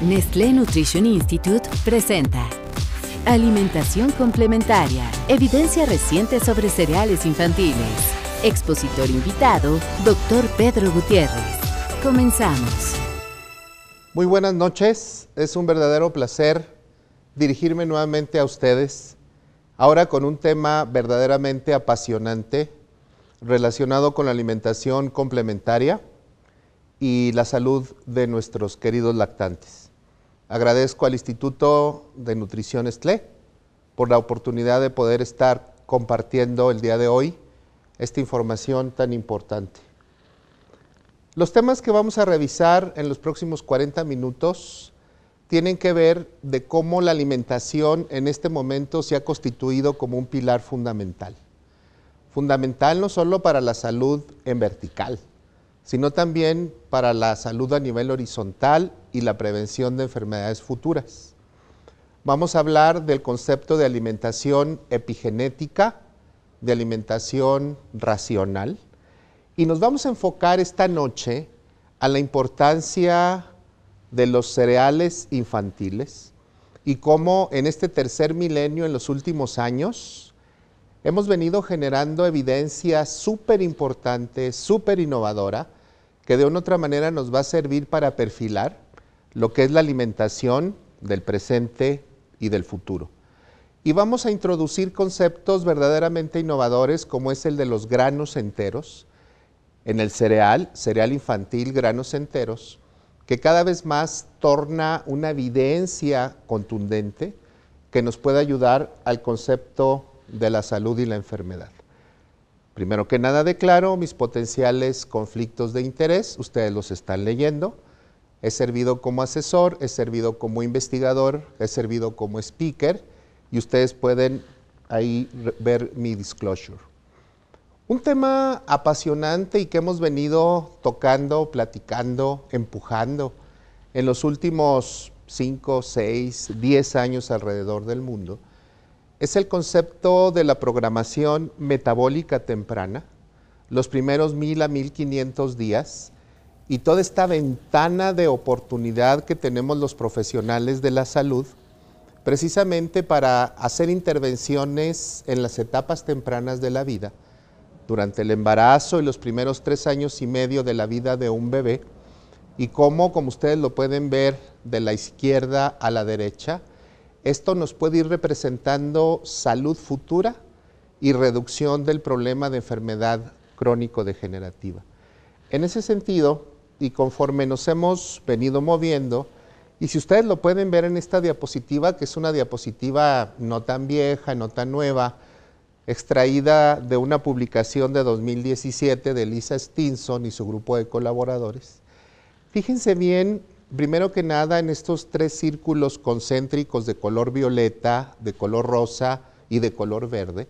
Nestlé Nutrition Institute presenta Alimentación complementaria. Evidencia reciente sobre cereales infantiles. Expositor invitado, Dr. Pedro Gutiérrez. Comenzamos. Muy buenas noches. Es un verdadero placer dirigirme nuevamente a ustedes, ahora con un tema verdaderamente apasionante relacionado con la alimentación complementaria y la salud de nuestros queridos lactantes. Agradezco al Instituto de Nutrición Estlé por la oportunidad de poder estar compartiendo el día de hoy esta información tan importante. Los temas que vamos a revisar en los próximos 40 minutos tienen que ver de cómo la alimentación en este momento se ha constituido como un pilar fundamental. Fundamental no solo para la salud en vertical, sino también para la salud a nivel horizontal y la prevención de enfermedades futuras. Vamos a hablar del concepto de alimentación epigenética, de alimentación racional, y nos vamos a enfocar esta noche a la importancia de los cereales infantiles y cómo en este tercer milenio, en los últimos años, hemos venido generando evidencia súper importante, súper innovadora, que de una u otra manera nos va a servir para perfilar lo que es la alimentación del presente y del futuro. Y vamos a introducir conceptos verdaderamente innovadores como es el de los granos enteros, en el cereal, cereal infantil, granos enteros, que cada vez más torna una evidencia contundente que nos puede ayudar al concepto de la salud y la enfermedad. Primero que nada declaro mis potenciales conflictos de interés, ustedes los están leyendo. He servido como asesor, he servido como investigador, he servido como speaker y ustedes pueden ahí ver mi disclosure. Un tema apasionante y que hemos venido tocando, platicando, empujando en los últimos 5, 6, 10 años alrededor del mundo es el concepto de la programación metabólica temprana, los primeros mil a mil quinientos días y toda esta ventana de oportunidad que tenemos los profesionales de la salud precisamente para hacer intervenciones en las etapas tempranas de la vida, durante el embarazo y los primeros tres años y medio de la vida de un bebé, y cómo, como ustedes lo pueden ver de la izquierda a la derecha, esto nos puede ir representando salud futura y reducción del problema de enfermedad crónico-degenerativa. En ese sentido, y conforme nos hemos venido moviendo, y si ustedes lo pueden ver en esta diapositiva, que es una diapositiva no tan vieja, no tan nueva, extraída de una publicación de 2017 de Lisa Stinson y su grupo de colaboradores, fíjense bien primero que nada en estos tres círculos concéntricos de color violeta, de color rosa y de color verde.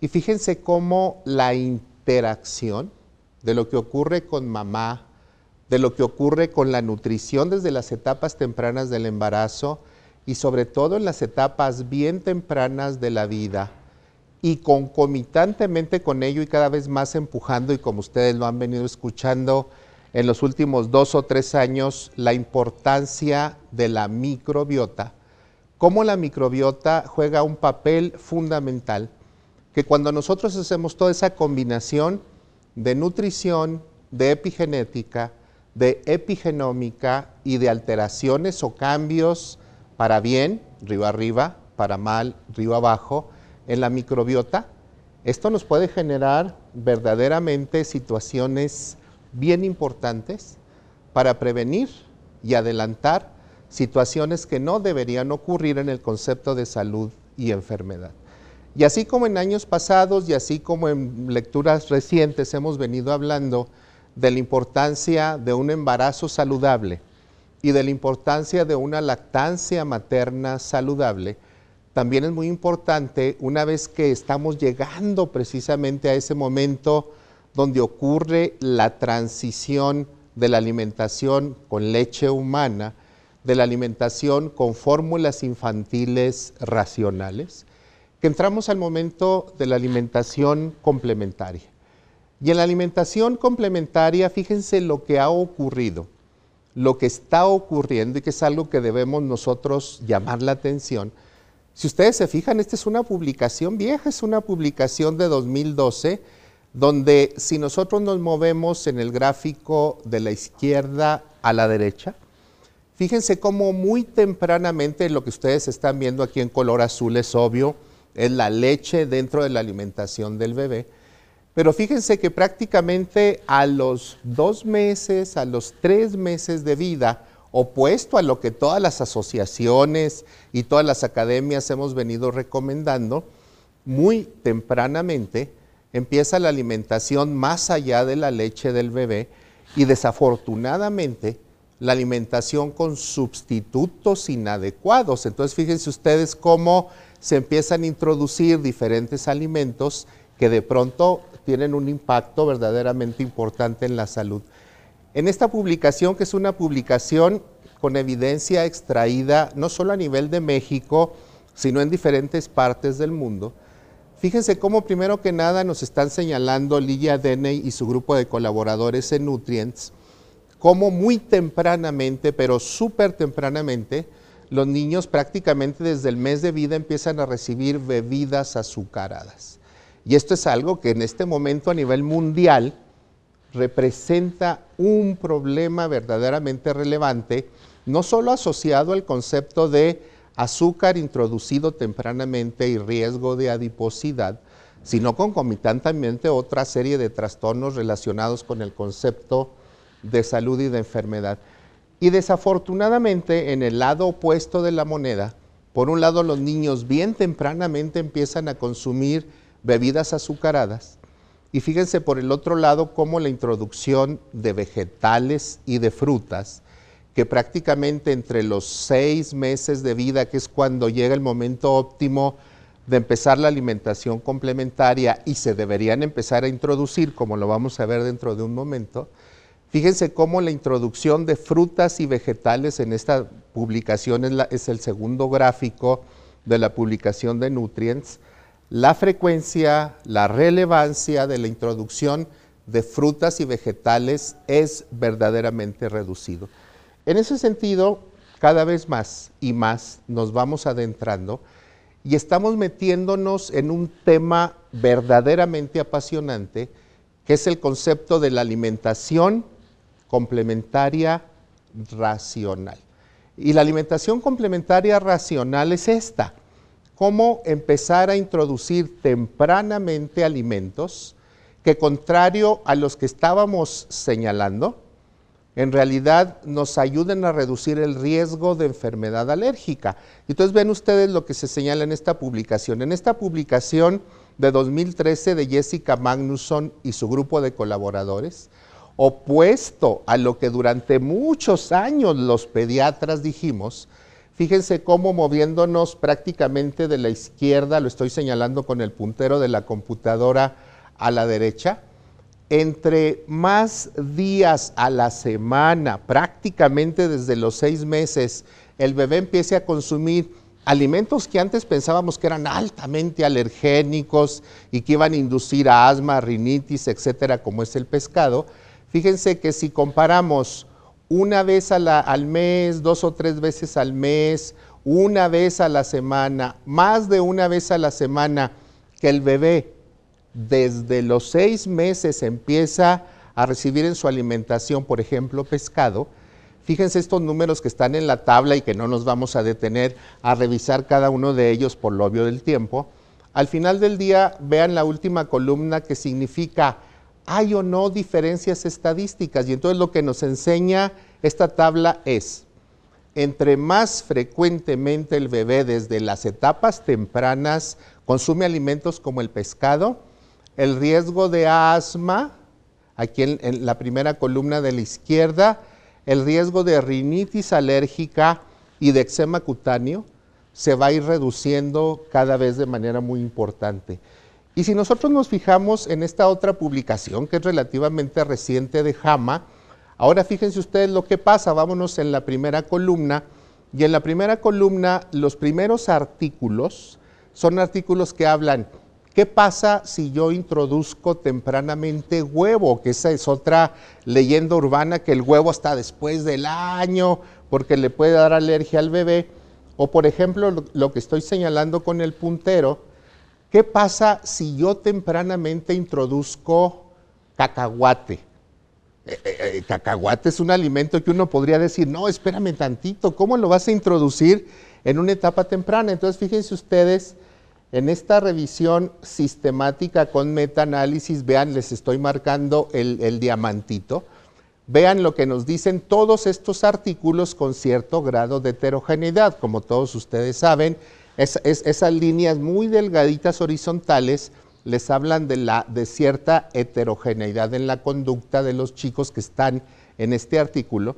Y fíjense cómo la interacción de lo que ocurre con mamá, de lo que ocurre con la nutrición desde las etapas tempranas del embarazo y sobre todo en las etapas bien tempranas de la vida. Y concomitantemente con ello y cada vez más empujando y como ustedes lo han venido escuchando, en los últimos dos o tres años la importancia de la microbiota, cómo la microbiota juega un papel fundamental, que cuando nosotros hacemos toda esa combinación de nutrición, de epigenética, de epigenómica y de alteraciones o cambios para bien, río arriba, para mal, río abajo, en la microbiota, esto nos puede generar verdaderamente situaciones bien importantes para prevenir y adelantar situaciones que no deberían ocurrir en el concepto de salud y enfermedad. Y así como en años pasados y así como en lecturas recientes hemos venido hablando de la importancia de un embarazo saludable y de la importancia de una lactancia materna saludable, también es muy importante una vez que estamos llegando precisamente a ese momento donde ocurre la transición de la alimentación con leche humana, de la alimentación con fórmulas infantiles racionales, que entramos al momento de la alimentación complementaria. Y en la alimentación complementaria, fíjense lo que ha ocurrido. lo que está ocurriendo y que es algo que debemos nosotros llamar la atención. Si ustedes se fijan, esta es una publicación vieja, es una publicación de 2012, donde si nosotros nos movemos en el gráfico de la izquierda a la derecha, fíjense cómo muy tempranamente lo que ustedes están viendo aquí en color azul es obvio, es la leche dentro de la alimentación del bebé. Pero fíjense que prácticamente a los dos meses, a los tres meses de vida, opuesto a lo que todas las asociaciones y todas las academias hemos venido recomendando, muy tempranamente empieza la alimentación más allá de la leche del bebé y desafortunadamente la alimentación con sustitutos inadecuados. Entonces fíjense ustedes cómo se empiezan a introducir diferentes alimentos que de pronto tienen un impacto verdaderamente importante en la salud. En esta publicación, que es una publicación con evidencia extraída no solo a nivel de México, sino en diferentes partes del mundo, fíjense cómo primero que nada nos están señalando Lidia Deney y su grupo de colaboradores en Nutrients, cómo muy tempranamente, pero súper tempranamente, los niños prácticamente desde el mes de vida empiezan a recibir bebidas azucaradas. Y esto es algo que en este momento a nivel mundial representa un problema verdaderamente relevante, no solo asociado al concepto de azúcar introducido tempranamente y riesgo de adiposidad, sino concomitantemente otra serie de trastornos relacionados con el concepto de salud y de enfermedad. Y desafortunadamente en el lado opuesto de la moneda, por un lado los niños bien tempranamente empiezan a consumir bebidas azucaradas. Y fíjense por el otro lado cómo la introducción de vegetales y de frutas, que prácticamente entre los seis meses de vida, que es cuando llega el momento óptimo de empezar la alimentación complementaria y se deberían empezar a introducir, como lo vamos a ver dentro de un momento, Fíjense cómo la introducción de frutas y vegetales en esta publicación es, el segundo gráfico de la publicación de Nutrients, la frecuencia, la relevancia de la introducción de frutas y vegetales es verdaderamente reducido. En ese sentido, cada vez más y más nos vamos adentrando y estamos metiéndonos en un tema verdaderamente apasionante, que es el concepto de la alimentación complementaria racional. Y la alimentación complementaria racional es esta, cómo empezar a introducir tempranamente alimentos que contrario a los que estábamos señalando, en realidad nos ayuden a reducir el riesgo de enfermedad alérgica. Entonces ven ustedes lo que se señala en esta publicación. En esta publicación de 2013 de Jessica Magnusson y su grupo de colaboradores, opuesto a lo que durante muchos años los pediatras dijimos, fíjense cómo moviéndonos prácticamente de la izquierda, lo estoy señalando con el puntero de la computadora a la derecha, entre más días a la semana, prácticamente desde los seis meses, el bebé empiece a consumir alimentos que antes pensábamos que eran altamente alergénicos y que iban a inducir a asma, rinitis, etcétera, como es el pescado, Fíjense que si comparamos una vez al mes, dos o tres veces al mes, una vez a la semana, más de una vez a la semana, que el bebé desde los seis meses empieza a recibir en su alimentación, por ejemplo, pescado, fíjense estos números que están en la tabla y que no nos vamos a detener a revisar cada uno de ellos por lo obvio del tiempo. Al final del día, vean la última columna que significa hay o no diferencias estadísticas. Y entonces lo que nos enseña esta tabla es, entre más frecuentemente el bebé desde las etapas tempranas consume alimentos como el pescado, el riesgo de asma, aquí en, la primera columna de la izquierda, el riesgo de rinitis alérgica y de eczema cutáneo se va a ir reduciendo cada vez de manera muy importante. Y si nosotros nos fijamos en esta otra publicación, que es relativamente reciente de JAMA, ahora fíjense ustedes lo que pasa, vámonos en la primera columna, y en la primera columna los primeros artículos son artículos que hablan ¿Qué pasa si yo introduzco tempranamente huevo? Que esa es otra leyenda urbana, que el huevo está después del año, porque le puede dar alergia al bebé. O por ejemplo, lo, que estoy señalando con el puntero, ¿qué pasa si yo tempranamente introduzco cacahuate? Eh, eh, eh, cacahuate es un alimento que uno podría decir, no, espérame tantito, ¿cómo lo vas a introducir en una etapa temprana? Entonces, fíjense ustedes en esta revisión sistemática con metaanálisis, vean, les estoy marcando el, diamantito, vean lo que nos dicen todos estos artículos con cierto grado de heterogeneidad. Como todos ustedes saben, esas líneas muy delgaditas horizontales les hablan de, la, de cierta heterogeneidad en la conducta de los chicos que están en este artículo.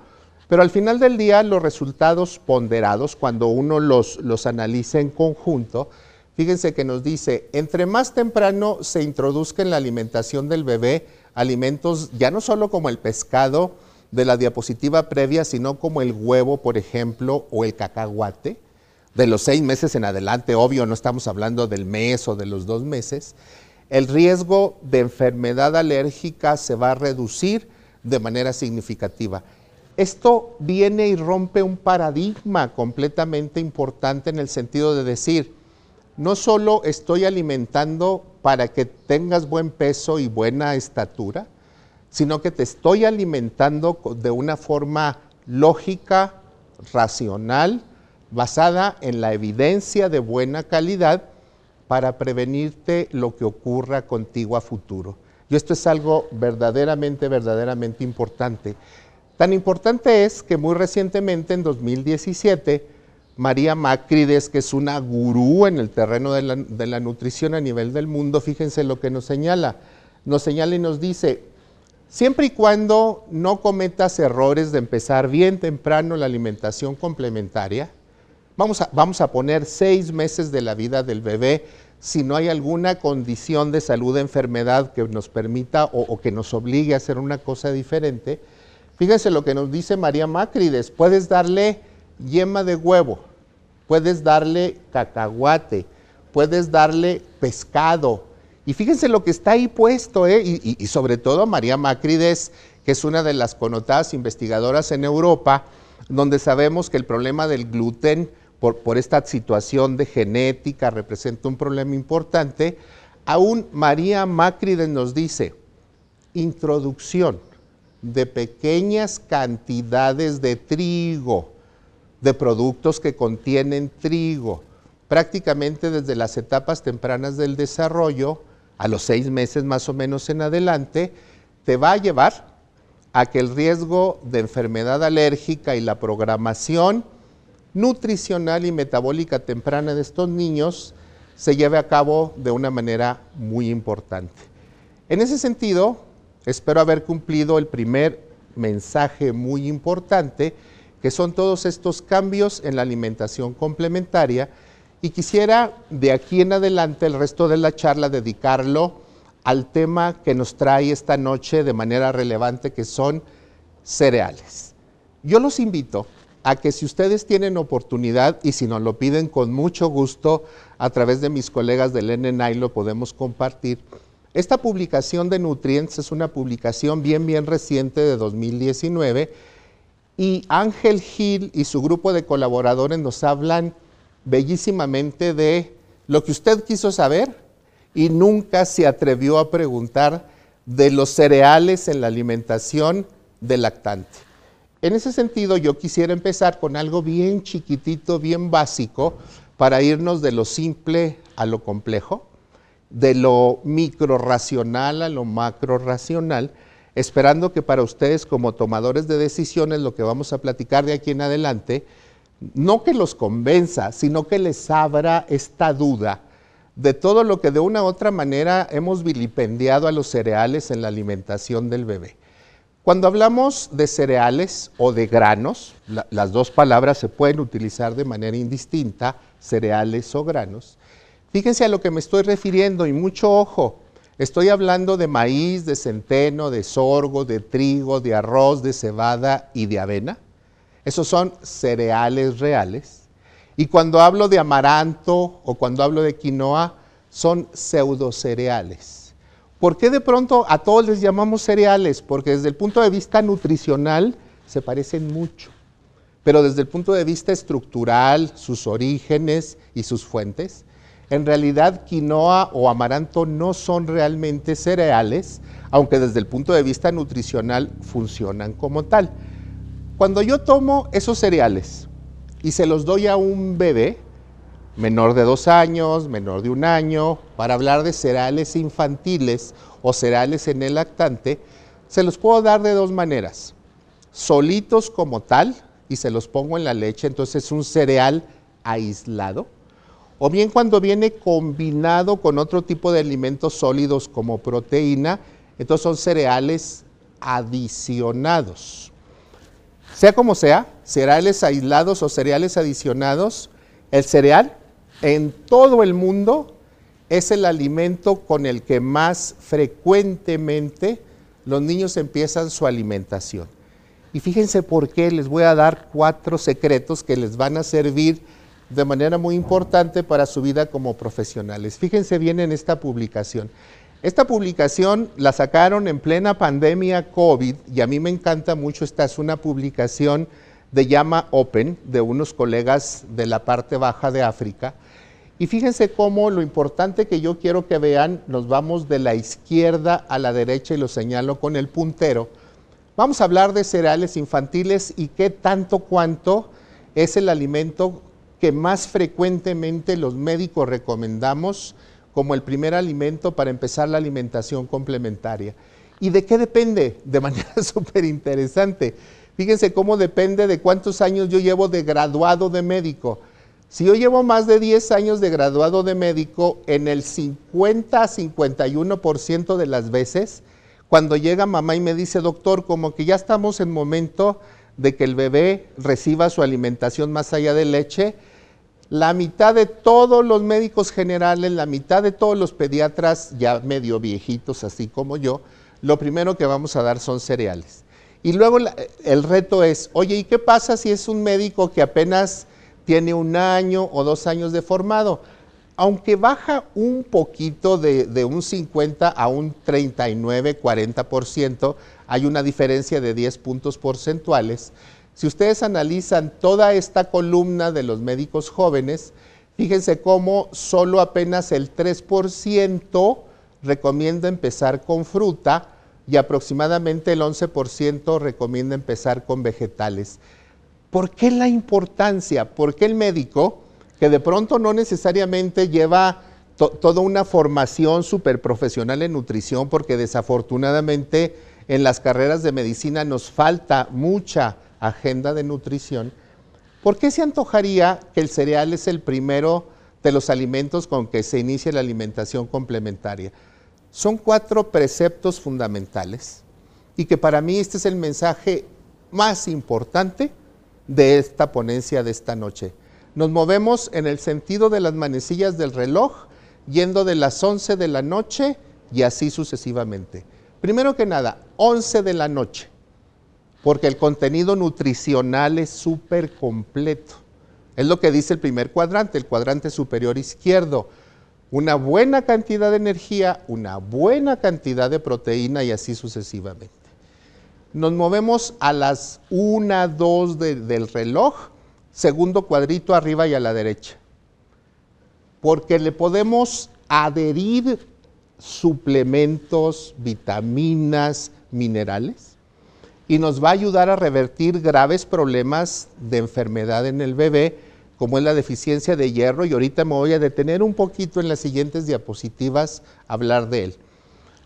Pero al final del día, los resultados ponderados, cuando uno los, analiza en conjunto, Fíjense que nos dice, entre más temprano se introduzca en la alimentación del bebé alimentos ya no solo como el pescado de la diapositiva previa, sino como el huevo, por ejemplo, o el cacahuate, de los seis meses en adelante, obvio, no estamos hablando del mes o de los dos meses, el riesgo de enfermedad alérgica se va a reducir de manera significativa. Esto viene y rompe un paradigma completamente importante en el sentido de decir, no solo estoy alimentando para que tengas buen peso y buena estatura, sino que te estoy alimentando de una forma lógica, racional, basada en la evidencia de buena calidad para prevenirte lo que ocurra contigo a futuro. Y esto es algo verdaderamente, verdaderamente importante. Tan importante es que muy recientemente, en 2017, María Macrides, que es una gurú en el terreno de la, nutrición a nivel del mundo, fíjense lo que nos señala. Nos señala y nos dice, siempre y cuando no cometas errores de empezar bien temprano la alimentación complementaria, vamos a, vamos a poner seis meses de la vida del bebé, si no hay alguna condición de salud, enfermedad que nos permita o, que nos obligue a hacer una cosa diferente, fíjense lo que nos dice María Macrides, puedes darle yema de huevo, puedes darle cacahuate, puedes darle pescado. Y fíjense lo que está ahí puesto, ¿eh? y, sobre todo María Macrides, que es una de las connotadas investigadoras en Europa, donde sabemos que el problema del gluten, por, esta situación de genética, representa un problema importante. Aún María Macrides nos dice, introducción de pequeñas cantidades de trigo, de productos que contienen trigo, prácticamente desde las etapas tempranas del desarrollo, a los seis meses más o menos en adelante, te va a llevar a que el riesgo de enfermedad alérgica y la programación nutricional y metabólica temprana de estos niños se lleve a cabo de una manera muy importante. En ese sentido, espero haber cumplido el primer mensaje muy importante que son todos estos cambios en la alimentación complementaria y quisiera de aquí en adelante el resto de la charla dedicarlo al tema que nos trae esta noche de manera relevante que son cereales. Yo los invito a que si ustedes tienen oportunidad y si nos lo piden con mucho gusto a través de mis colegas del NNI lo podemos compartir. Esta publicación de Nutrients es una publicación bien bien reciente de 2019 y Ángel Gil y su grupo de colaboradores nos hablan bellísimamente de lo que usted quiso saber y nunca se atrevió a preguntar de los cereales en la alimentación del lactante. En ese sentido, yo quisiera empezar con algo bien chiquitito, bien básico, para irnos de lo simple a lo complejo, de lo micro racional a lo macro racional, esperando que para ustedes como tomadores de decisiones lo que vamos a platicar de aquí en adelante, no que los convenza, sino que les abra esta duda de todo lo que de una u otra manera hemos vilipendiado a los cereales en la alimentación del bebé. Cuando hablamos de cereales o de granos, las dos palabras se pueden utilizar de manera indistinta, cereales o granos, fíjense a lo que me estoy refiriendo y mucho ojo, Estoy hablando de maíz, de centeno, de sorgo, de trigo, de arroz, de cebada y de avena. Esos son cereales reales. Y cuando hablo de amaranto o cuando hablo de quinoa, son pseudocereales. ¿Por qué de pronto a todos les llamamos cereales? Porque desde el punto de vista nutricional se parecen mucho, pero desde el punto de vista estructural, sus orígenes y sus fuentes, en realidad quinoa o amaranto no son realmente cereales, aunque desde el punto de vista nutricional funcionan como tal. Cuando yo tomo esos cereales y se los doy a un bebé, menor de dos años, menor de un año, para hablar de cereales infantiles o cereales en el lactante, se los puedo dar de dos maneras. Solitos como tal, y se los pongo en la leche, entonces es un cereal aislado o bien cuando viene combinado con otro tipo de alimentos sólidos como proteína, entonces son cereales adicionados. Sea como sea, cereales aislados o cereales adicionados, el cereal en todo el mundo es el alimento con el que más frecuentemente los niños empiezan su alimentación. Y fíjense por qué les voy a dar cuatro secretos que les van a servir de manera muy importante para su vida como profesionales. Fíjense bien en esta publicación. Esta publicación la sacaron en plena pandemia COVID y a mí me encanta mucho. Esta es una publicación de Llama Open de unos colegas de la parte baja de África. Y fíjense cómo lo importante que yo quiero que vean, nos vamos de la izquierda a la derecha y lo señalo con el puntero. Vamos a hablar de cereales infantiles y qué tanto cuánto es el alimento que más frecuentemente los médicos recomendamos como el primer alimento para empezar la alimentación complementaria. ¿Y de qué depende? De manera súper interesante. Fíjense cómo depende de cuántos años yo llevo de graduado de médico. Si yo llevo más de 10 años de graduado de médico, en el 50 a 51% de las veces, cuando llega mamá y me dice, doctor, como que ya estamos en momento de que el bebé reciba su alimentación más allá de leche, la mitad de todos los médicos generales, la mitad de todos los pediatras ya medio viejitos, así como yo, lo primero que vamos a dar son cereales. Y luego el reto es, oye, ¿y qué pasa si es un médico que apenas tiene un año o dos años de formado? Aunque baja un poquito de, un 50 a un 39, 40%, hay una diferencia de 10 puntos porcentuales. Si ustedes analizan toda esta columna de los médicos jóvenes, fíjense cómo solo apenas el 3% recomienda empezar con fruta y aproximadamente el 11% recomienda empezar con vegetales. ¿Por qué la importancia? ¿Por qué el médico, que de pronto no necesariamente lleva toda una formación súper profesional en nutrición, porque desafortunadamente en las carreras de medicina nos falta mucha agenda de nutrición, ¿por qué se antojaría que el cereal es el primero de los alimentos con que se inicia la alimentación complementaria? Son cuatro preceptos fundamentales y que para mí este es el mensaje más importante de esta ponencia de esta noche. Nos movemos en el sentido de las manecillas del reloj, yendo de las 11 de la noche y así sucesivamente. Primero que nada, 11 de la noche porque el contenido nutricional es súper completo. Es lo que dice el primer cuadrante, el cuadrante superior izquierdo. Una buena cantidad de energía, una buena cantidad de proteína y así sucesivamente. Nos movemos a las 1, 2 del reloj, segundo cuadrito arriba y a la derecha. Porque le podemos adherir suplementos, vitaminas, minerales y nos va a ayudar a revertir graves problemas de enfermedad en el bebé, como es la deficiencia de hierro, y ahorita me voy a detener un poquito en las siguientes diapositivas a hablar de él.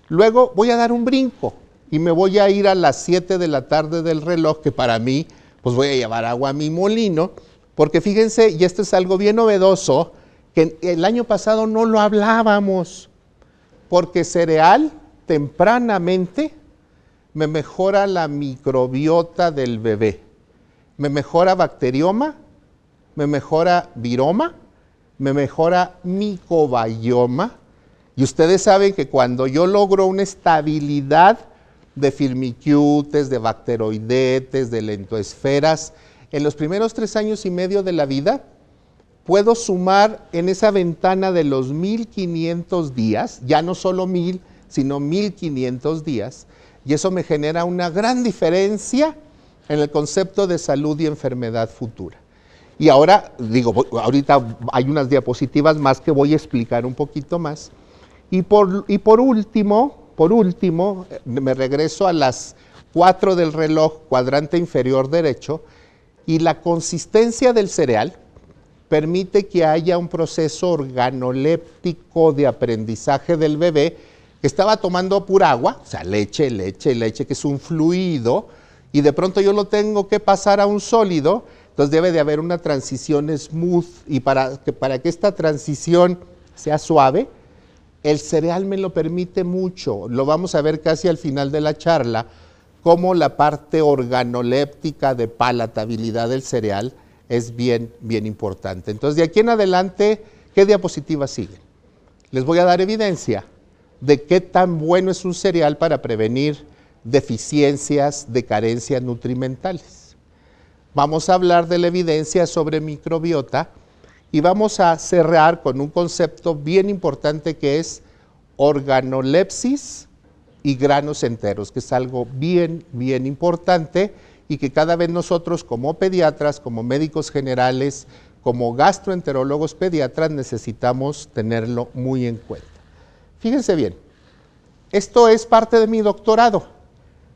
Luego voy a dar un brinco y me voy a ir a las 7 de la tarde del reloj, que para mí, pues voy a llevar agua a mi molino, porque fíjense, y esto es algo bien novedoso, que el año pasado no lo hablábamos, porque cereal tempranamente me mejora la microbiota del bebé, me mejora bacterioma, me mejora viroma, me mejora micobioma. Y ustedes saben que cuando yo logro una estabilidad de firmicutes, de bacteroidetes, de lentoesferas, en los primeros tres años y medio de la vida, puedo sumar en esa ventana de los 1500 días, ya no solo 1000, sino 1500 días, y eso me genera una gran diferencia en el concepto de salud y enfermedad futura. Y ahora, digo, ahorita hay unas diapositivas más que voy a explicar un poquito más. Y por, y por último, por último, me regreso a las 4 del reloj, cuadrante inferior derecho, y la consistencia del cereal permite que haya un proceso organoléptico de aprendizaje del bebé que estaba tomando pura agua, o sea, leche, leche, leche, que es un fluido, y de pronto yo lo tengo que pasar a un sólido, entonces debe de haber una transición smooth, y para que esta transición sea suave, el cereal me lo permite mucho, lo vamos a ver casi al final de la charla, cómo la parte organoléptica de palatabilidad del cereal es bien, bien importante. Entonces, de aquí en adelante, ¿qué diapositivas siguen? Les voy a dar evidencia de qué tan bueno es un cereal para prevenir deficiencias de carencias nutrimentales. Vamos a hablar de la evidencia sobre microbiota y vamos a cerrar con un concepto bien importante que es organolepsis y granos enteros, que es algo bien, bien importante y que cada vez nosotros como pediatras, como médicos generales, como gastroenterólogos pediatras necesitamos tenerlo muy en cuenta. Fíjense bien, esto es parte de mi doctorado.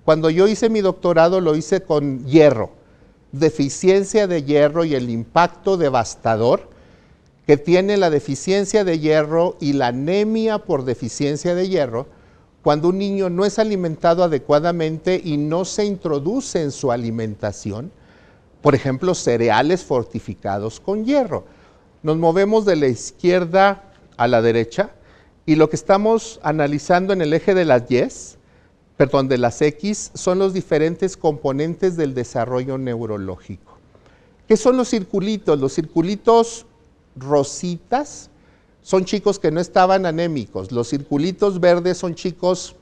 Cuando yo hice mi doctorado lo hice con hierro, deficiencia de hierro y el impacto devastador que tiene la deficiencia de hierro y la anemia por deficiencia de hierro cuando un niño no es alimentado adecuadamente y no se introduce en su alimentación, por ejemplo, cereales fortificados con hierro. Nos movemos de la izquierda a la derecha y lo que estamos analizando en el eje de las Y, perdón, de las X, son los diferentes componentes del desarrollo neurológico. ¿Qué son los circulitos? Los circulitos rositas son chicos que no estaban anémicos. Los circulitos verdes son chicos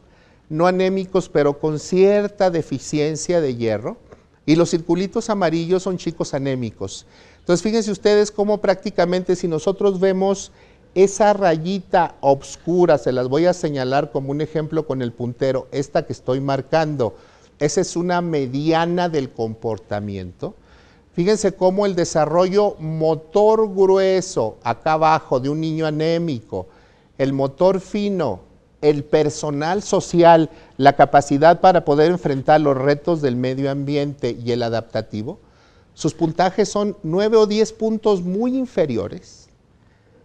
no anémicos, pero con cierta deficiencia de hierro. Y los circulitos amarillos son chicos anémicos. Entonces, fíjense ustedes cómo prácticamente si nosotros vemos esa rayita oscura, se las voy a señalar como un ejemplo con el puntero, esta que estoy marcando, esa es una mediana del comportamiento. Fíjense cómo el desarrollo motor grueso, acá abajo, de un niño anémico, el motor fino, el personal social, la capacidad para poder enfrentar los retos del medio ambiente y el adaptativo, sus puntajes son 9 o 10 puntos muy inferiores.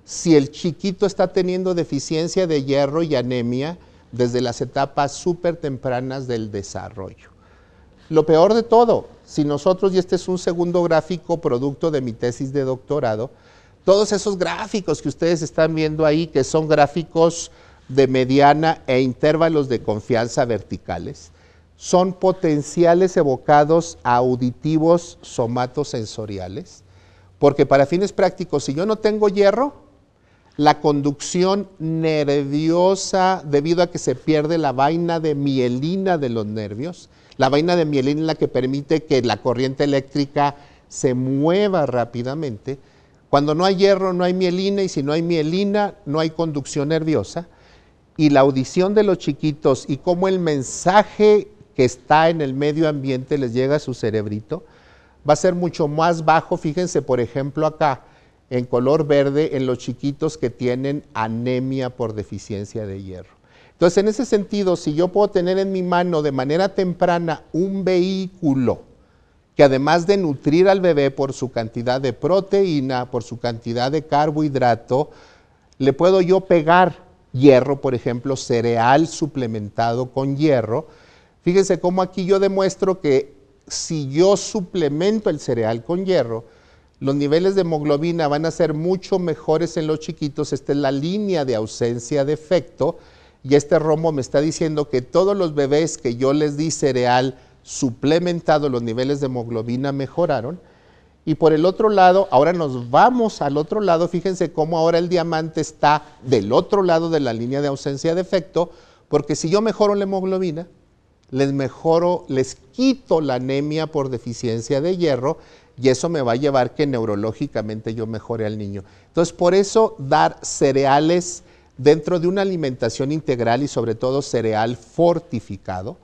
Si el chiquito está teniendo deficiencia de hierro y anemia desde las etapas súper tempranas del desarrollo. Lo peor de todo, si nosotros, y este es un segundo gráfico producto de mi tesis de doctorado, todos esos gráficos que ustedes están viendo ahí, que son gráficos de mediana e intervalos de confianza verticales, son potenciales evocados auditivos somatosensoriales, porque para fines prácticos, si yo no tengo hierro, la conducción nerviosa, debido a que se pierde la vaina de mielina de los nervios, la vaina de mielina es la que permite que la corriente eléctrica se mueva rápidamente. Cuando no hay hierro no hay mielina y si no hay mielina no hay conducción nerviosa. Y la audición de los chiquitos y cómo el mensaje que está en el medio ambiente les llega a su cerebrito va a ser mucho más bajo. Fíjense, por ejemplo, acá en color verde en los chiquitos que tienen anemia por deficiencia de hierro. Entonces, en ese sentido, si yo puedo tener en mi mano de manera temprana un vehículo que además de nutrir al bebé por su cantidad de proteína, por su cantidad de carbohidrato, le puedo yo pegar hierro, por ejemplo, cereal suplementado con hierro. Fíjense cómo aquí yo demuestro que si yo suplemento el cereal con hierro, los niveles de hemoglobina van a ser mucho mejores en los chiquitos. Esta es la línea de ausencia de efecto y este rombo me está diciendo que todos los bebés que yo les di cereal suplementado, los niveles de hemoglobina mejoraron. Y por el otro lado, ahora nos vamos al otro lado, fíjense cómo ahora el diamante está del otro lado de la línea de ausencia de efecto, porque si yo mejoro la hemoglobina, les mejoro, les quito la anemia por deficiencia de hierro y eso me va a llevar que neurológicamente yo mejore al niño. Entonces, por eso dar cereales dentro de una alimentación integral y sobre todo cereal fortificado,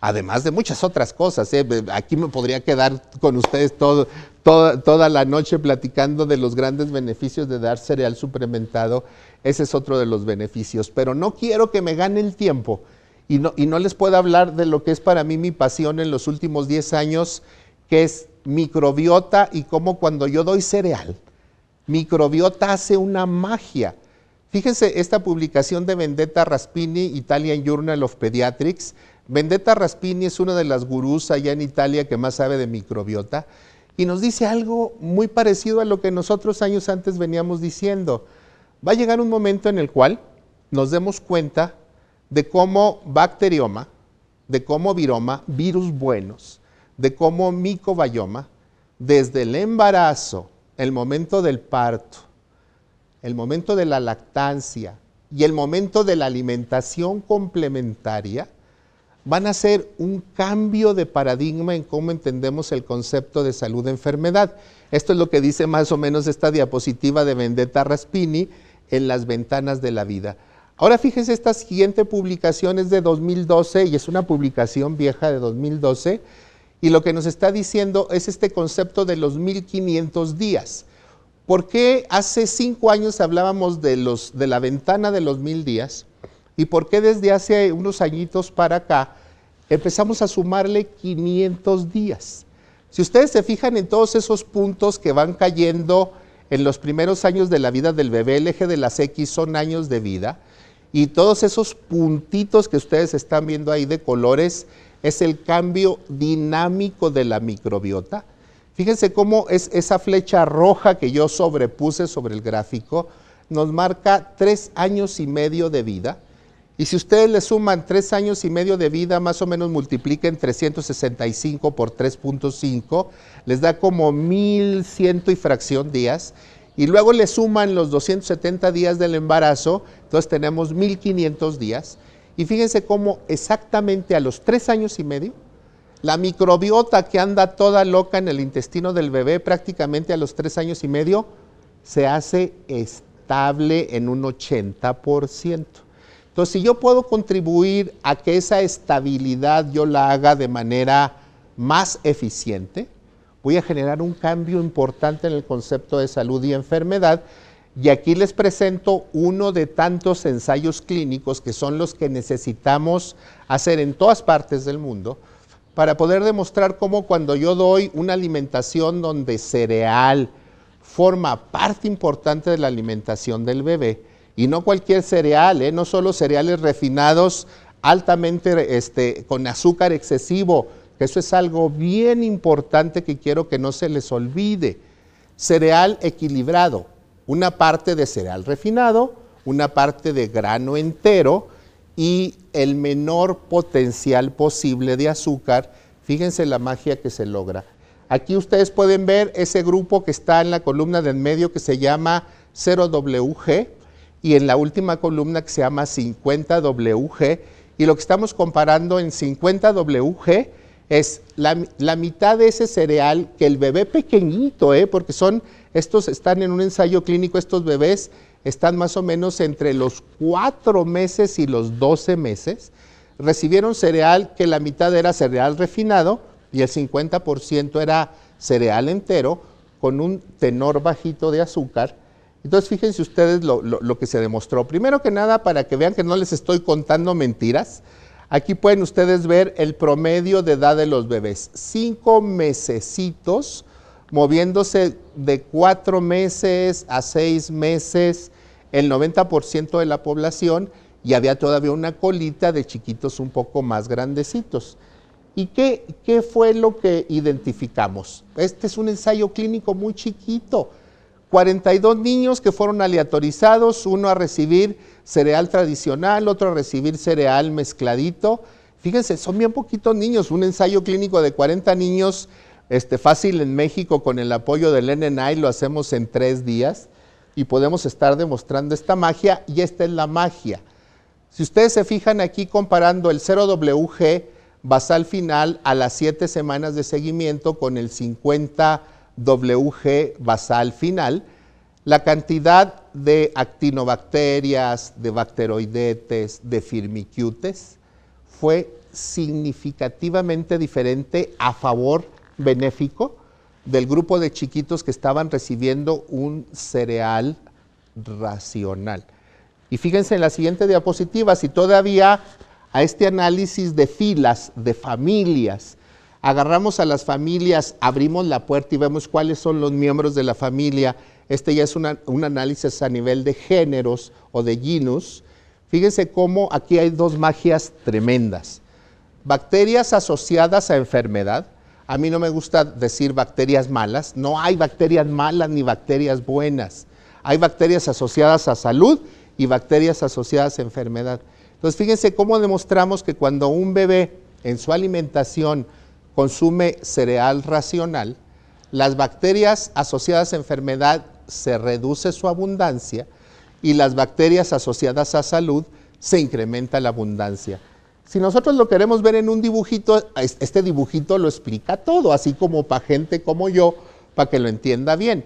además de muchas otras cosas. ¿eh? Aquí me podría quedar con ustedes todo, toda la noche platicando de los grandes beneficios de dar cereal suplementado. Ese es otro de los beneficios. Pero no quiero que me gane el tiempo y no, y no les puedo hablar de lo que es para mí mi pasión en los últimos 10 años, que es microbiota y cómo cuando yo doy cereal, microbiota hace una magia. Fíjense esta publicación de Vendetta Raspini, Italian Journal of Pediatrics. Vendetta Raspini es una de las gurús allá en Italia que más sabe de microbiota y nos dice algo muy parecido a lo que nosotros años antes veníamos diciendo. Va a llegar un momento en el cual nos demos cuenta de cómo bacterioma, de cómo viroma, virus buenos, de cómo micobioma, desde el embarazo, el momento del parto, el momento de la lactancia y el momento de la alimentación complementaria, van a ser un cambio de paradigma en cómo entendemos el concepto de salud-enfermedad. Esto es lo que dice más o menos esta diapositiva de Vendetta Raspini en las ventanas de la vida. Ahora fíjense, esta siguiente publicación es de 2012 y es una publicación vieja de 2012 y lo que nos está diciendo es este concepto de los 1500 días. ¿Por qué hace cinco años hablábamos de, los, de la ventana de los mil días? ¿Y por qué desde hace unos añitos para acá empezamos a sumarle 500 días? Si ustedes se fijan en todos esos puntos que van cayendo en los primeros años de la vida del bebé, el eje de las X son años de vida, y todos esos puntitos que ustedes están viendo ahí de colores es el cambio dinámico de la microbiota. Fíjense cómo es esa flecha roja que yo sobrepuse sobre el gráfico, nos marca tres años y medio de vida. Y si ustedes le suman tres años y medio de vida, más o menos multipliquen 365 por 3.5, les da como 1100 y fracción días y luego le suman los 270 días del embarazo, entonces tenemos 1500 días. Y fíjense cómo exactamente a los tres años y medio, la microbiota que anda toda loca en el intestino del bebé, prácticamente a los tres años y medio, se hace estable en un 80%. Entonces, si yo puedo contribuir a que esa estabilidad yo la haga de manera más eficiente, voy a generar un cambio importante en el concepto de salud y enfermedad. Y aquí les presento uno de tantos ensayos clínicos que son los que necesitamos hacer en todas partes del mundo para poder demostrar cómo cuando yo doy una alimentación donde cereal forma parte importante de la alimentación del bebé, y no cualquier cereal, ¿eh? no solo cereales refinados altamente este, con azúcar excesivo, eso es algo bien importante que quiero que no se les olvide. Cereal equilibrado, una parte de cereal refinado, una parte de grano entero y el menor potencial posible de azúcar. Fíjense la magia que se logra. Aquí ustedes pueden ver ese grupo que está en la columna del medio que se llama 0WG y en la última columna que se llama 50WG. Y lo que estamos comparando en 50WG es la, mitad de ese cereal que el bebé pequeñito, ¿eh? porque son, estos están en un ensayo clínico, estos bebés están más o menos entre los cuatro meses y los doce meses, recibieron cereal que la mitad era cereal refinado y el 50% era cereal entero con un tenor bajito de azúcar. Entonces fíjense ustedes lo que se demostró. Primero que nada, para que vean que no les estoy contando mentiras, Aquí pueden ustedes ver el promedio de edad de los bebés. Cinco mesecitos, moviéndose de cuatro meses a seis meses, el 90% de la población, y había todavía una colita de chiquitos un poco más grandecitos. ¿Y qué, qué fue lo que identificamos? Este es un ensayo clínico muy chiquito. 42 niños que fueron aleatorizados, uno a recibir cereal tradicional, otro a recibir cereal mezcladito. Fíjense, son bien poquitos niños, un ensayo clínico de 40 niños, este, fácil en México con el apoyo del NNI, lo hacemos en tres días y podemos estar demostrando esta magia y esta es la magia. Si ustedes se fijan aquí comparando el 0WG basal final a las 7 semanas de seguimiento con el 50 WG basal final, la cantidad de actinobacterias, de bacteroidetes, de firmicutes fue significativamente diferente a favor benéfico del grupo de chiquitos que estaban recibiendo un cereal racional. Y fíjense en la siguiente diapositiva, si todavía a este análisis de filas, de familias, agarramos a las familias, abrimos la puerta y vemos cuáles son los miembros de la familia, este ya es un análisis a nivel de géneros o de genus, fíjense cómo aquí hay dos magias tremendas. Bacterias asociadas a enfermedad, a mí no me gusta decir bacterias malas, no hay bacterias malas ni bacterias buenas, hay bacterias asociadas a salud y bacterias asociadas a enfermedad. Entonces, fíjense cómo demostramos que cuando un bebé en su alimentación consume cereal racional, las bacterias asociadas a enfermedad se reduce su abundancia y las bacterias asociadas a salud se incrementa la abundancia. Si nosotros lo queremos ver en un dibujito, este dibujito lo explica todo, así como para gente como yo, para que lo entienda bien.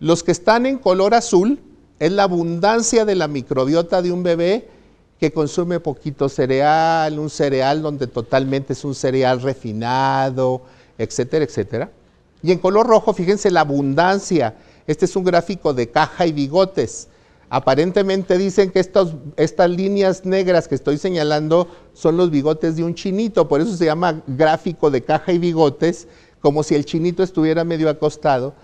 Los que están en color azul es la abundancia de la microbiota de un bebé que consume poquito cereal, un cereal donde totalmente es un cereal refinado, etcétera, etcétera. Y en color rojo, fíjense la abundancia. Este es un gráfico de caja y bigotes. Aparentemente dicen que estas líneas negras que estoy señalando son los bigotes de un chinito, por eso se llama gráfico de caja y bigotes, como si el chinito estuviera medio acostado.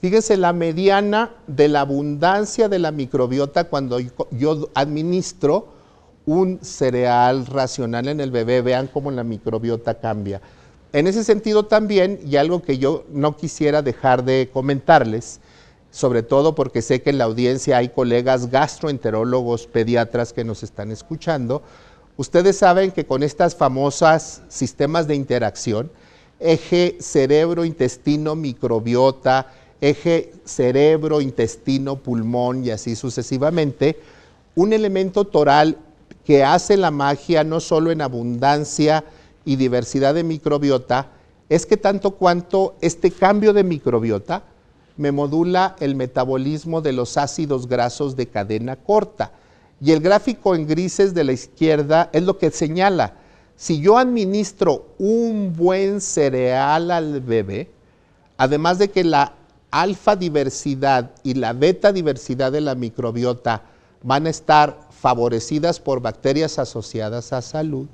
Fíjense la mediana de la abundancia de la microbiota cuando yo administro un cereal racional en el bebé. Vean cómo la microbiota cambia. En ese sentido también, y algo que yo no quisiera dejar de comentarles, sobre todo porque sé que en la audiencia hay colegas gastroenterólogos, pediatras que nos están escuchando, ustedes saben que con estas famosas sistemas de interacción, eje cerebro-intestino-microbiota, eje cerebro, intestino, pulmón y así sucesivamente, un elemento toral que hace la magia no solo en abundancia y diversidad de microbiota, es que tanto cuanto este cambio de microbiota me modula el metabolismo de los ácidos grasos de cadena corta. Y el gráfico en grises de la izquierda es lo que señala, si yo administro un buen cereal al bebé, además de que la alfa diversidad y la beta diversidad de la microbiota van a estar favorecidas por bacterias asociadas a salud,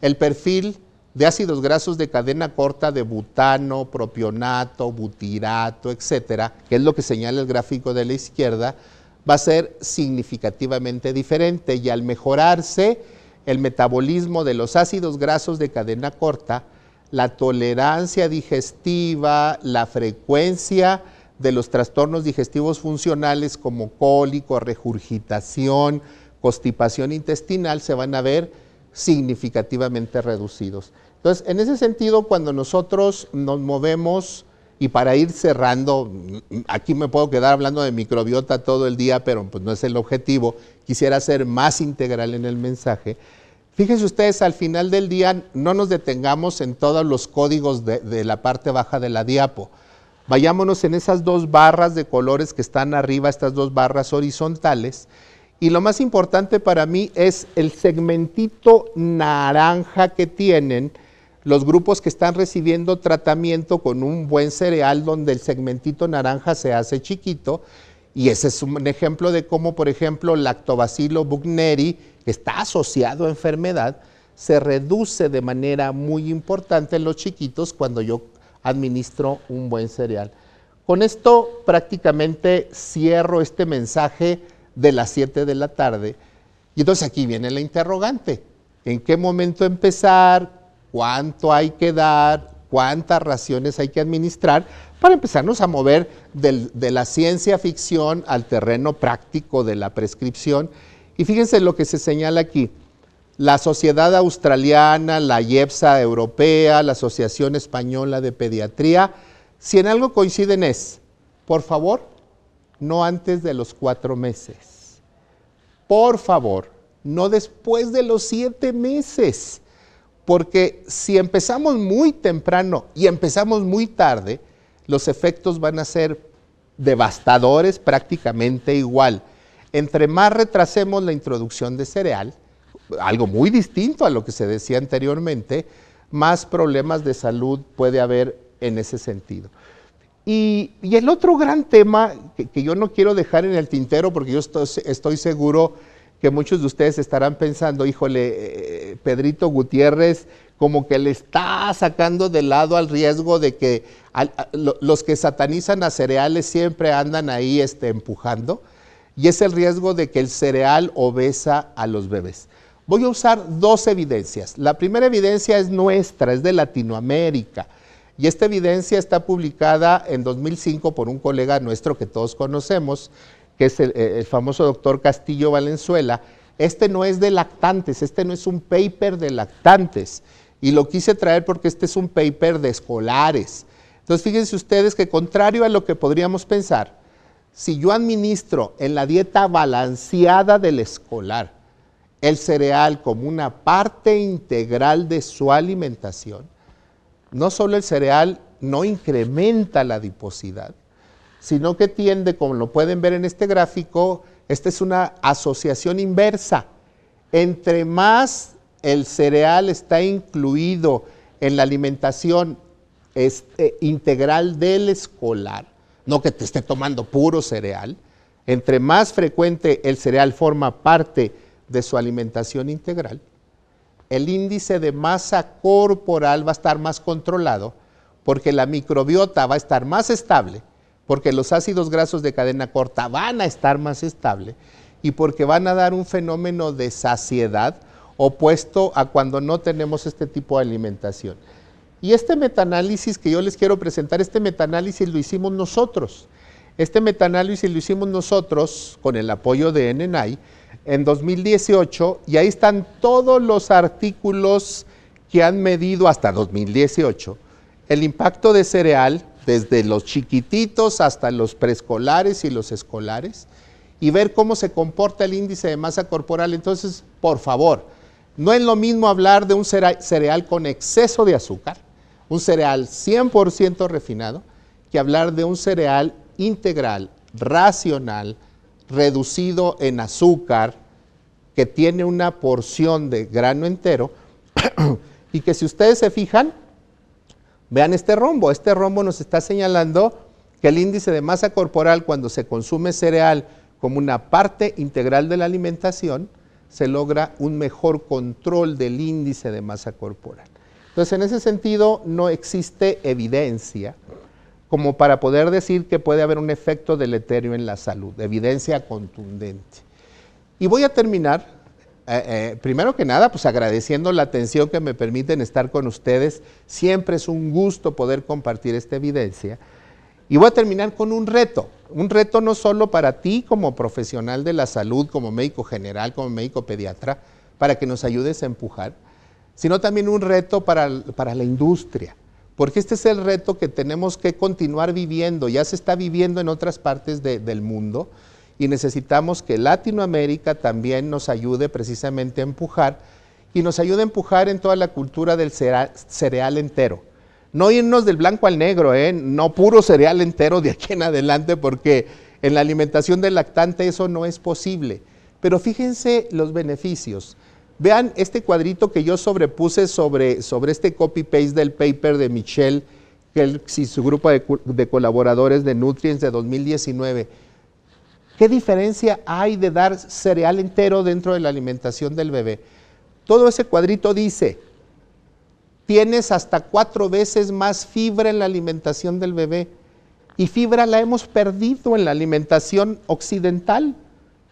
el perfil de ácidos grasos de cadena corta de butano, propionato, butirato, etcétera, que es lo que señala el gráfico de la izquierda, va a ser significativamente diferente y al mejorarse el metabolismo de los ácidos grasos de cadena corta, la tolerancia digestiva, la frecuencia de los trastornos digestivos funcionales como cólico, regurgitación, constipación intestinal se van a ver significativamente reducidos. Entonces, en ese sentido, cuando nosotros nos movemos, y para ir cerrando, aquí me puedo quedar hablando de microbiota todo el día, pero pues no es el objetivo, quisiera ser más integral en el mensaje. Fíjense ustedes, al final del día no nos detengamos en todos los códigos de, la parte baja de la diapo. Vayámonos en esas dos barras de colores que están arriba, estas dos barras horizontales. Y lo más importante para mí es el segmentito naranja que tienen los grupos que están recibiendo tratamiento con un buen cereal donde el segmentito naranja se hace chiquito. Y ese es un ejemplo de cómo, por ejemplo, lactobacilo bugneri que está asociado a enfermedad, se reduce de manera muy importante en los chiquitos cuando yo administro un buen cereal. Con esto prácticamente cierro este mensaje de las 7 de la tarde. Y entonces aquí viene la interrogante. ¿En qué momento empezar? ¿Cuánto hay que dar? ¿Cuántas raciones hay que administrar? Para empezarnos a mover de la ciencia ficción al terreno práctico de la prescripción y fíjense lo que se señala aquí. La Sociedad Australiana, la IEPSA Europea, la Asociación Española de Pediatría, si en algo coinciden es, por favor, no antes de los cuatro meses. Por favor, no después de los siete meses. Porque si empezamos muy temprano y empezamos muy tarde, los efectos van a ser devastadores prácticamente igual. Entre más retrasemos la introducción de cereal, algo muy distinto a lo que se decía anteriormente, más problemas de salud puede haber en ese sentido. Y, el otro gran tema que, yo no quiero dejar en el tintero, porque yo estoy, seguro que muchos de ustedes estarán pensando, híjole, eh, Pedrito Gutiérrez como que le está sacando de lado al riesgo de que los que satanizan a cereales siempre andan ahí este, empujando, y es el riesgo de que el cereal obesa a los bebés. Voy a usar dos evidencias. La primera evidencia es nuestra, es de Latinoamérica. Y esta evidencia está publicada en 2005 por un colega nuestro que todos conocemos, que es el, famoso doctor Castillo Valenzuela. Este no es de lactantes, este no es un paper de lactantes. Y lo quise traer porque este es un paper de escolares. Entonces fíjense ustedes que contrario a lo que podríamos pensar, si yo administro en la dieta balanceada del escolar el cereal como una parte integral de su alimentación, no solo el cereal no incrementa la adiposidad, sino que tiende, como lo pueden ver en este gráfico, esta es una asociación inversa. Entre más el cereal está incluido en la alimentación este, integral del escolar, no que te esté tomando puro cereal, entre más frecuente el cereal forma parte de su alimentación integral, el índice de masa corporal va a estar más controlado porque la microbiota va a estar más estable, porque los ácidos grasos de cadena corta van a estar más estable y porque van a dar un fenómeno de saciedad opuesto a cuando no tenemos este tipo de alimentación. Y este metaanálisis que yo les quiero presentar, este metaanálisis lo hicimos nosotros. Este metaanálisis lo hicimos nosotros con el apoyo de NNI en 2018 y ahí están todos los artículos que han medido hasta 2018 el impacto de cereal desde los chiquititos hasta los preescolares y los escolares y ver cómo se comporta el índice de masa corporal. Entonces, por favor, no es lo mismo hablar de un cereal con exceso de azúcar, un cereal 100% refinado, que hablar de un cereal integral, racional, reducido en azúcar, que tiene una porción de grano entero, y que si ustedes se fijan, vean este rombo, este rombo nos está señalando que el índice de masa corporal cuando se consume cereal como una parte integral de la alimentación, se logra un mejor control del índice de masa corporal. Entonces, en ese sentido, no existe evidencia como para poder decir que puede haber un efecto deleterio en la salud, evidencia contundente. Y voy a terminar, eh, eh, primero que nada, pues agradeciendo la atención que me permiten estar con ustedes. Siempre es un gusto poder compartir esta evidencia. Y voy a terminar con un reto, un reto no solo para ti como profesional de la salud, como médico general, como médico pediatra, para que nos ayudes a empujar, sino también un reto para, para la industria porque este es el reto que tenemos que continuar viviendo, ya se está viviendo en otras partes del mundo y necesitamos que Latinoamérica también nos ayude precisamente a empujar y nos ayude a empujar en toda la cultura del cereal, entero. No irnos del blanco al negro, ¿eh? no puro cereal entero de aquí en adelante, porque en la alimentación del lactante eso no es posible. Pero fíjense los beneficios. Vean este cuadrito que yo sobrepuse sobre, sobre este copy-paste del paper de Michelle y su grupo de, de, colaboradores de Nutrients de 2019. ¿Qué diferencia hay de dar cereal entero dentro de la alimentación del bebé? Todo ese cuadrito dice, tienes hasta cuatro veces más fibra en la alimentación del bebé. Y fibra la hemos perdido en la alimentación occidental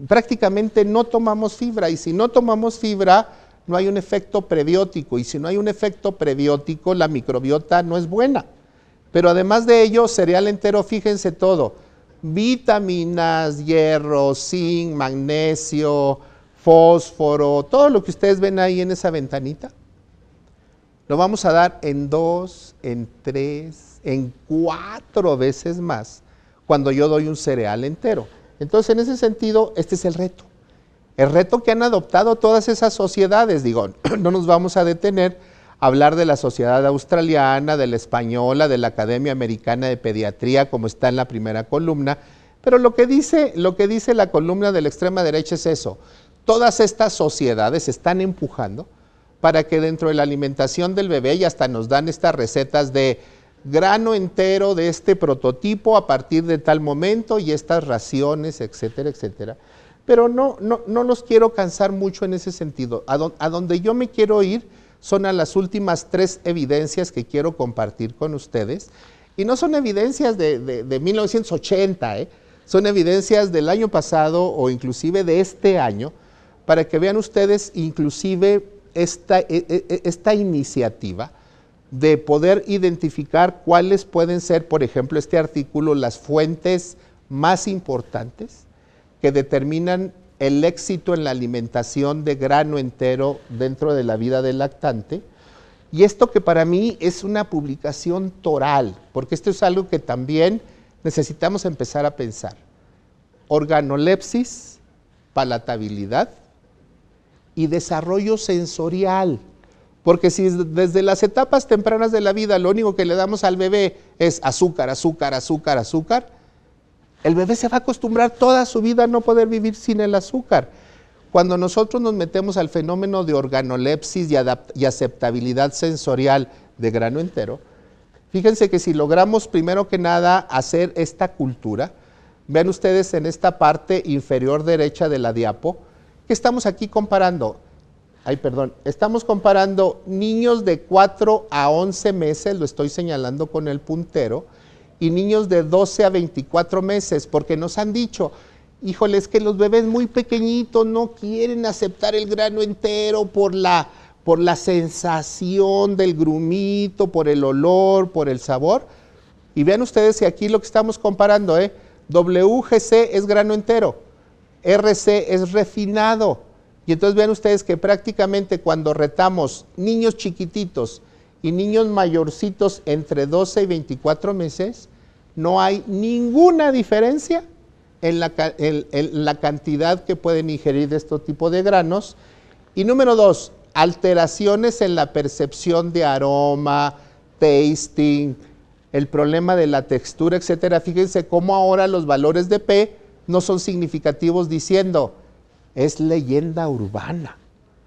prácticamente no tomamos fibra y si no tomamos fibra no hay un efecto prebiótico y si no hay un efecto prebiótico la microbiota no es buena. Pero además de ello, cereal entero, fíjense todo, vitaminas, hierro, zinc, magnesio, fósforo, todo lo que ustedes ven ahí en esa ventanita, lo vamos a dar en dos, en tres, en cuatro veces más cuando yo doy un cereal entero. Entonces, en ese sentido, este es el reto. El reto que han adoptado todas esas sociedades, digo, no nos vamos a detener hablar de la sociedad australiana, de la española, de la Academia Americana de Pediatría, como está en la primera columna, pero lo que dice, lo que dice la columna de la extrema derecha es eso. Todas estas sociedades están empujando para que dentro de la alimentación del bebé, y hasta nos dan estas recetas de grano entero de este prototipo a partir de tal momento y estas raciones, etcétera, etcétera. Pero no, no, no los quiero cansar mucho en ese sentido. A, donde yo me quiero ir son las últimas tres evidencias que quiero compartir con ustedes. Y no son evidencias de, de 1980, ¿eh? son evidencias del año pasado o inclusive de este año, para que vean ustedes inclusive esta, e, e, e, esta iniciativa de poder identificar cuáles pueden ser, por ejemplo, este artículo, las fuentes más importantes que determinan el éxito en la alimentación de grano entero dentro de la vida del lactante. Y esto que para mí es una publicación toral, porque esto es algo que también necesitamos empezar a pensar. Organolepsis, palatabilidad, y desarrollo sensorial. Porque si desde las etapas tempranas de la vida lo único que le damos al bebé es azúcar, azúcar, azúcar, azúcar, el bebé se va a acostumbrar toda su vida a no poder vivir sin el azúcar. Cuando nosotros nos metemos al fenómeno de organolepsis y, aceptabilidad sensorial de grano entero, fíjense que si logramos primero que nada hacer esta cultura, vean ustedes en esta parte inferior derecha de la diapo, ¿Qué estamos aquí comparando? Ay, perdón, estamos comparando niños de 4 a 11 meses, lo estoy señalando con el puntero, y niños de 12 a 24 meses, porque nos han dicho, híjole, es que los bebés muy pequeñitos no quieren aceptar el grano entero por la, por la sensación del grumito, por el olor, por el sabor. Y vean ustedes que aquí lo que estamos comparando, ¿eh? WGC es grano entero, RC es refinado. Y entonces vean ustedes que prácticamente cuando retamos niños chiquititos y niños mayorcitos entre 12 y 24 meses, no hay ninguna diferencia en la, cantidad que pueden ingerir de este tipo de granos. Y número dos, alteraciones en la percepción de aroma, tasting, el problema de la textura, etcétera. Fíjense cómo ahora los valores de P no son significativos diciendo, es leyenda urbana.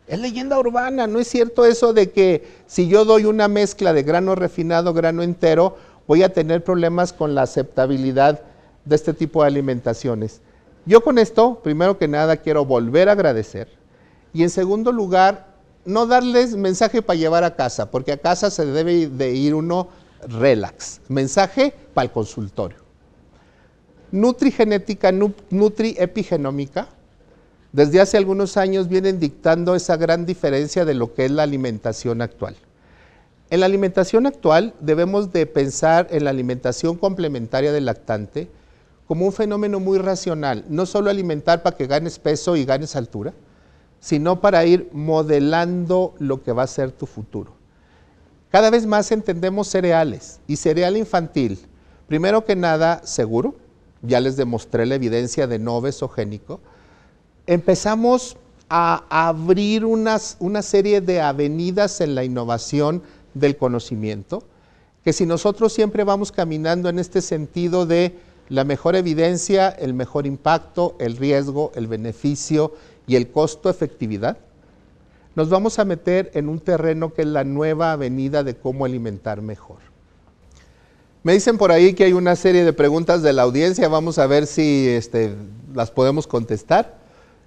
Es leyenda urbana, no es cierto eso de que si yo doy una mezcla de grano refinado, grano entero, voy a tener problemas con la aceptabilidad de este tipo de alimentaciones. Yo con esto, primero que nada, quiero volver a agradecer y en segundo lugar, no darles mensaje para llevar a casa, porque a casa se debe de ir uno relax. Mensaje para el consultorio nutrigenética, nutriepigenómica, desde hace algunos años vienen dictando esa gran diferencia de lo que es la alimentación actual. En la alimentación actual debemos de pensar en la alimentación complementaria del lactante como un fenómeno muy racional, no solo alimentar para que ganes peso y ganes altura, sino para ir modelando lo que va a ser tu futuro. Cada vez más entendemos cereales y cereal infantil, primero que nada seguro, ya les demostré la evidencia de no obesogénico, empezamos a abrir una serie de avenidas en la innovación del conocimiento, que si nosotros siempre vamos caminando en este sentido de la mejor evidencia, el mejor impacto, el riesgo, el beneficio y el costo-efectividad, nos vamos a meter en un terreno que es la nueva avenida de cómo alimentar mejor. Me dicen por ahí que hay una serie de preguntas de la audiencia, vamos a ver si este, las podemos contestar.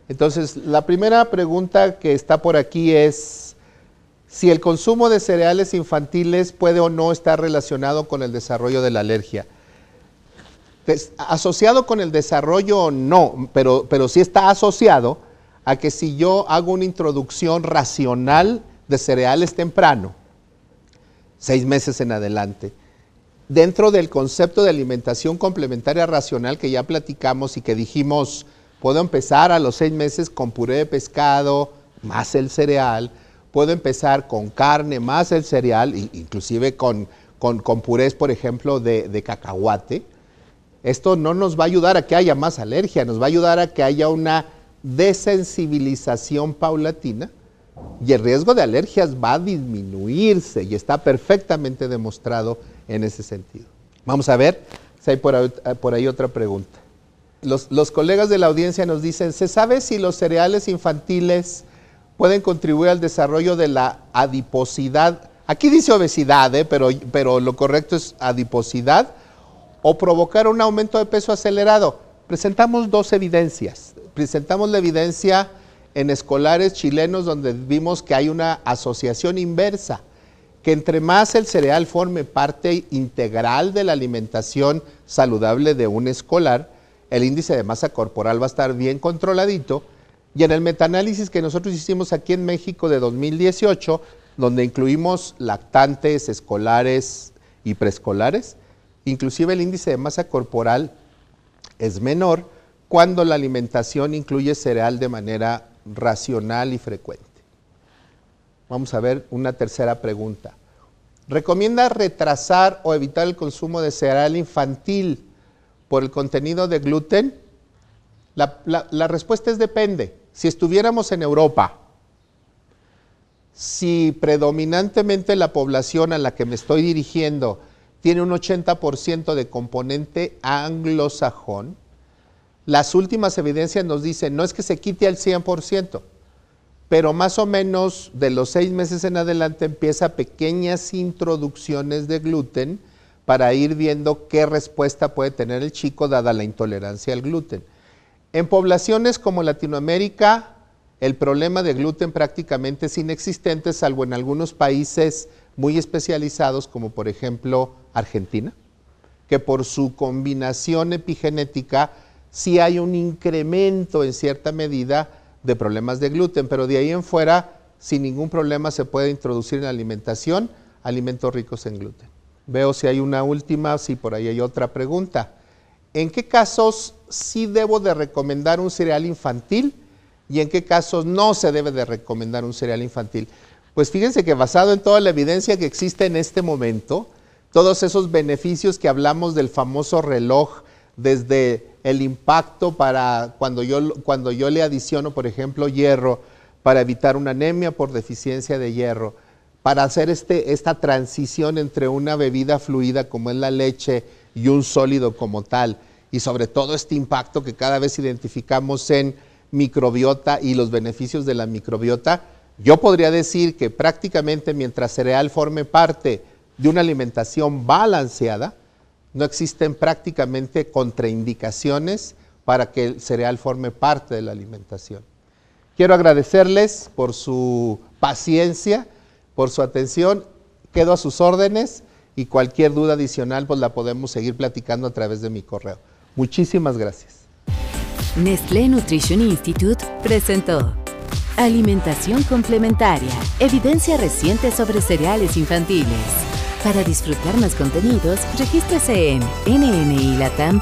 Entonces, la primera pregunta que está por aquí es si el consumo de cereales infantiles puede o no estar relacionado con el desarrollo de la alergia. asociado con el desarrollo no, pero, pero sí está asociado a que si yo hago una introducción racional de cereales temprano, seis meses en adelante, dentro del concepto de alimentación complementaria racional que ya platicamos y que dijimos, puedo empezar a los seis meses con puré de pescado más el cereal, puedo empezar con carne más el cereal, inclusive con, con, purés, por ejemplo, de, de cacahuate. Esto no nos va a ayudar a que haya más alergia, nos va a ayudar a que haya una desensibilización paulatina y el riesgo de alergias va a disminuirse y está perfectamente demostrado en ese sentido. Vamos a ver si hay por ahí, otra pregunta. Los, los, colegas de la audiencia nos dicen, ¿se sabe si los cereales infantiles pueden contribuir al desarrollo de la adiposidad? Aquí dice obesidad, ¿eh? pero, pero lo correcto es adiposidad o provocar un aumento de peso acelerado. Presentamos dos evidencias. Presentamos la evidencia en escolares chilenos donde vimos que hay una asociación inversa, que entre más el cereal forme parte integral de la alimentación saludable de un escolar, el índice de masa corporal va a estar bien controladito. Y en el metaanálisis que nosotros hicimos aquí en México de 2018, donde incluimos lactantes, escolares y preescolares, inclusive el índice de masa corporal es menor cuando la alimentación incluye cereal de manera racional y frecuente. Vamos a ver una tercera pregunta. ¿Recomienda retrasar o evitar el consumo de cereal infantil por el contenido de gluten? La, respuesta es depende. Si estuviéramos en Europa, si predominantemente la población a la que me estoy dirigiendo tiene un 80% de componente anglosajón, las últimas evidencias nos dicen, no es que se quite al 100%, pero más o menos de los seis meses en adelante empieza pequeñas introducciones de gluten para ir viendo qué respuesta puede tener el chico dada la intolerancia al gluten. En poblaciones como Latinoamérica, el problema de gluten prácticamente es inexistente, salvo en algunos países muy especializados, como por ejemplo Argentina, que por su combinación epigenética sí hay un incremento en cierta medida de problemas de gluten, pero de ahí en fuera, sin ningún problema, se puede introducir en alimentación alimentos ricos en gluten. Veo si hay una última, si por ahí hay otra pregunta. ¿En qué casos sí debo de recomendar un cereal infantil y en qué casos no se debe de recomendar un cereal infantil? Pues fíjense que basado en toda la evidencia que existe en este momento, todos esos beneficios que hablamos del famoso reloj, desde el impacto para cuando yo, cuando yo le adiciono, por ejemplo, hierro, para evitar una anemia por deficiencia de hierro, para hacer este, esta transición entre una bebida fluida como es la leche y un sólido como tal, y sobre todo este impacto que cada vez identificamos en microbiota y los beneficios de la microbiota, yo podría decir que prácticamente mientras cereal forme parte de una alimentación balanceada, no existen prácticamente contraindicaciones para que el cereal forme parte de la alimentación. Quiero agradecerles por su paciencia, por su atención. Quedo a sus órdenes y cualquier duda adicional pues la podemos seguir platicando a través de mi correo. Muchísimas gracias. Nestlé Nutrition Institute presentó Alimentación complementaria, evidencia reciente sobre cereales infantiles. Para disfrutar más contenidos, regístrese en nnilatam.org.